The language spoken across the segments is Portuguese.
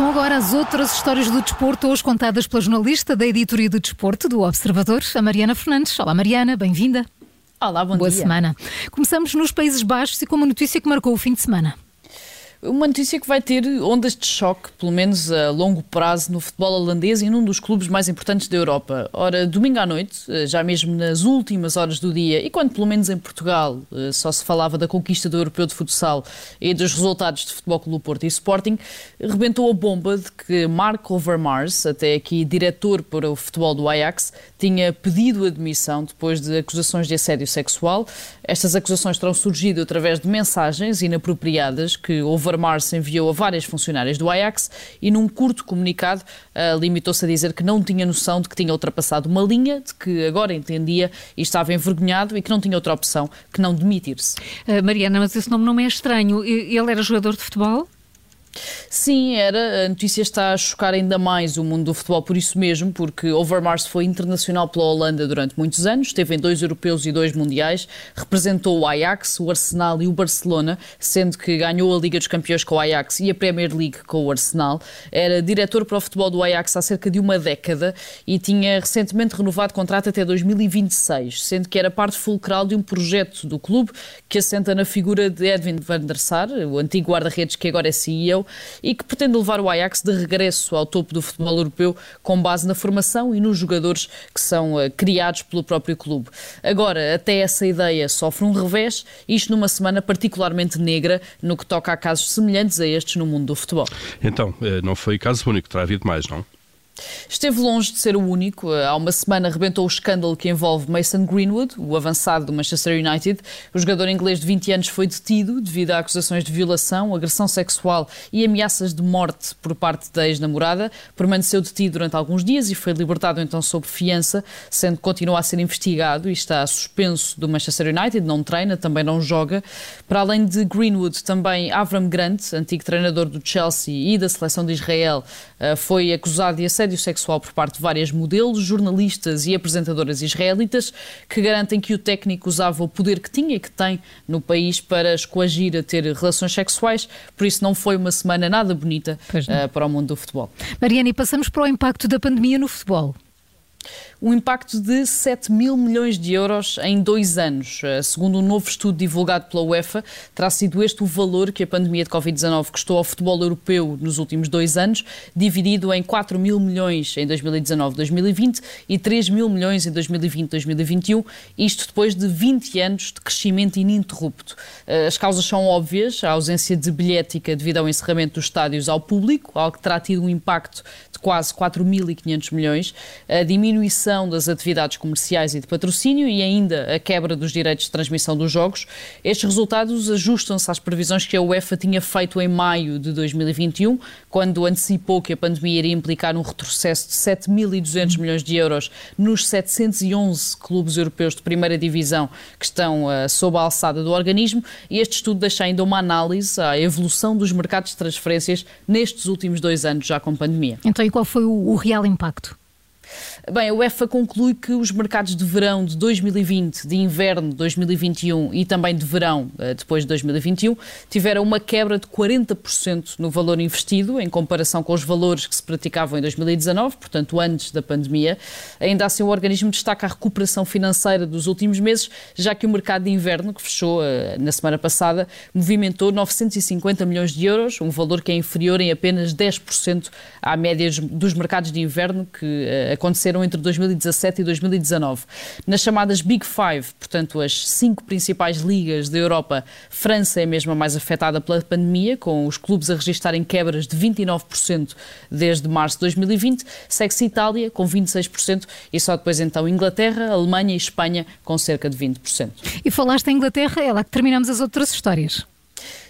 Começam agora as outras histórias do desporto, hoje contadas pela jornalista da editoria do desporto do Observador, a Mariana Fernandes. Olá, Mariana, bem-vinda. Olá, bom Boa dia. semana. Começamos nos Países Baixos e com uma notícia que marcou o fim de semana. Uma notícia que vai ter ondas de choque, pelo menos a longo prazo, no futebol holandês e num dos clubes mais importantes da Europa. Ora, domingo à noite, já mesmo nas últimas horas do dia, e quando pelo menos em Portugal eh, só se falava da conquista do Europeu de Futsal e dos resultados de Futebol Clube Porto e Sporting, rebentou a bomba de que Mark Overmars, até aqui diretor para o futebol do Ajax, tinha pedido admissão depois de acusações de assédio sexual. Estas acusações terão surgido através de mensagens inapropriadas que Overmars enviou a várias funcionárias do Ajax e, num curto comunicado, uh, limitou-se a dizer que não tinha noção de que tinha ultrapassado uma linha, de que agora entendia e estava envergonhado e que não tinha outra opção que não demitir-se. Uh, Mariana, mas esse nome não é estranho. Ele era jogador de futebol? Sim, era. A notícia está a chocar ainda mais o mundo do futebol por isso mesmo, porque Overmars foi internacional pela Holanda durante muitos anos, esteve em dois europeus e dois mundiais, representou o Ajax, o Arsenal e o Barcelona, sendo que ganhou a Liga dos Campeões com o Ajax e a Premier League com o Arsenal. Era diretor para o futebol do Ajax há cerca de uma década e tinha recentemente renovado contrato até 2026, sendo que era parte fulcral de um projeto do clube que assenta na figura de Edwin van der Sar, o antigo guarda-redes que agora é CEO e que pretende levar o Ajax de regresso ao topo do futebol europeu com base na formação e nos jogadores que são uh, criados pelo próprio clube. Agora, até essa ideia sofre um revés, isto numa semana particularmente negra no que toca a casos semelhantes a estes no mundo do futebol. Então, eh, não foi caso único, terá havido mais, não? Esteve longe de ser o único. Há uma semana rebentou o escândalo que envolve Mason Greenwood, o avançado do Manchester United. O jogador inglês de 20 anos foi detido devido a acusações de violação, agressão sexual e ameaças de morte por parte da ex-namorada. Permaneceu detido durante alguns dias e foi libertado então sob fiança, sendo que continua a ser investigado e está suspenso do Manchester United, não treina, também não joga. Para além de Greenwood, também Avram Grant, antigo treinador do Chelsea e da seleção de Israel, eh, foi acusado de assédio sexual por parte de várias modelos, jornalistas e apresentadoras israelitas que garantem que o técnico usava o poder que tinha e que tem no país para escoagir a ter relações sexuais, por isso não foi uma semana nada bonita uh, para o mundo do futebol. Mariana, e passamos para o impacto da pandemia no futebol um impacto de 7 mil milhões de euros em dois anos. Eh, segundo um novo estudo divulgado pela UEFA, terá sido este o valor que a pandemia de Covid-19 custou ao futebol europeu nos últimos dois anos, dividido em 4 mil milhões em 2019-2020 e 3 mil milhões em 2020-2021, isto depois de 20 anos de crescimento ininterrupto. Eh, as causas são óbvias, a ausência de bilhética devido ao encerramento dos estádios ao público, algo que terá tido um impacto de quase 4.500 milhões, a diminuição das atividades comerciais e de patrocínio e ainda a quebra dos direitos de transmissão dos jogos. Estes resultados ajustam-se às previsões que a UEFA tinha feito em maio de 2021, quando antecipou que a pandemia iria implicar um retrocesso de 7.200 milhões de euros nos 711 clubes europeus de primeira divisão que estão uh, sob a alçada do organismo. E este estudo deixa ainda uma análise à evolução dos mercados de transferências nestes últimos dois anos já com pandemia. Então, e qual foi o, o real impacto? Bem, a UEFA conclui que os mercados de verão de 2020, de inverno de 2021 e também de verão eh, depois de 2021 tiveram uma quebra de 40% no valor investido em comparação com os valores que se praticavam em 2019, portanto antes da pandemia. Ainda assim, o organismo destaca a recuperação financeira dos últimos meses, já que o mercado de inverno, que fechou eh, na semana passada, movimentou 950 milhões de euros, um valor que é inferior em apenas 10% à média dos mercados de inverno que eh, aconteceram entre 2017 e 2019. Nas chamadas Big Five, portanto, as cinco principais ligas da Europa, França é mesmo a mais afetada pela pandemia, com os clubes a registarem quebras de 29% desde março de 2020. Segue-se Itália, com 26%, e só depois então Inglaterra, Alemanha e Espanha, com cerca de 20%. E falaste em Inglaterra, é lá que terminamos as outras histórias.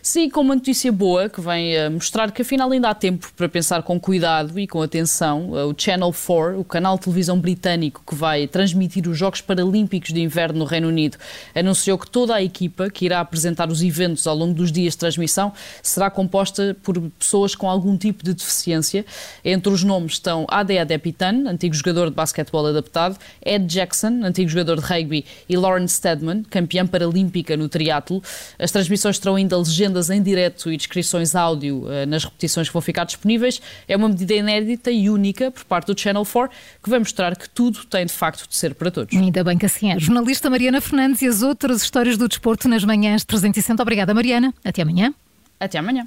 Sim, com uma notícia boa que vem a mostrar que afinal ainda há tempo para pensar com cuidado e com atenção. O Channel 4, o canal de televisão britânico que vai transmitir os Jogos Paralímpicos de Inverno no Reino Unido, anunciou que toda a equipa que irá apresentar os eventos ao longo dos dias de transmissão será composta por pessoas com algum tipo de deficiência. Entre os nomes estão Ade Adepitan, antigo jogador de basquetebol adaptado, Ed Jackson, antigo jogador de rugby, e Lauren Stedman, campeã paralímpica no triatlo. As transmissões terão ainda legenda legendas em direto e descrições áudio uh, nas repetições que vão ficar disponíveis. É uma medida inédita e única por parte do Channel 4 que vai mostrar que tudo tem de facto de ser para todos. Ainda bem que assim é. Jornalista Mariana Fernandes e as outras histórias do desporto nas manhãs 360. Obrigada, Mariana. Até amanhã. Até amanhã.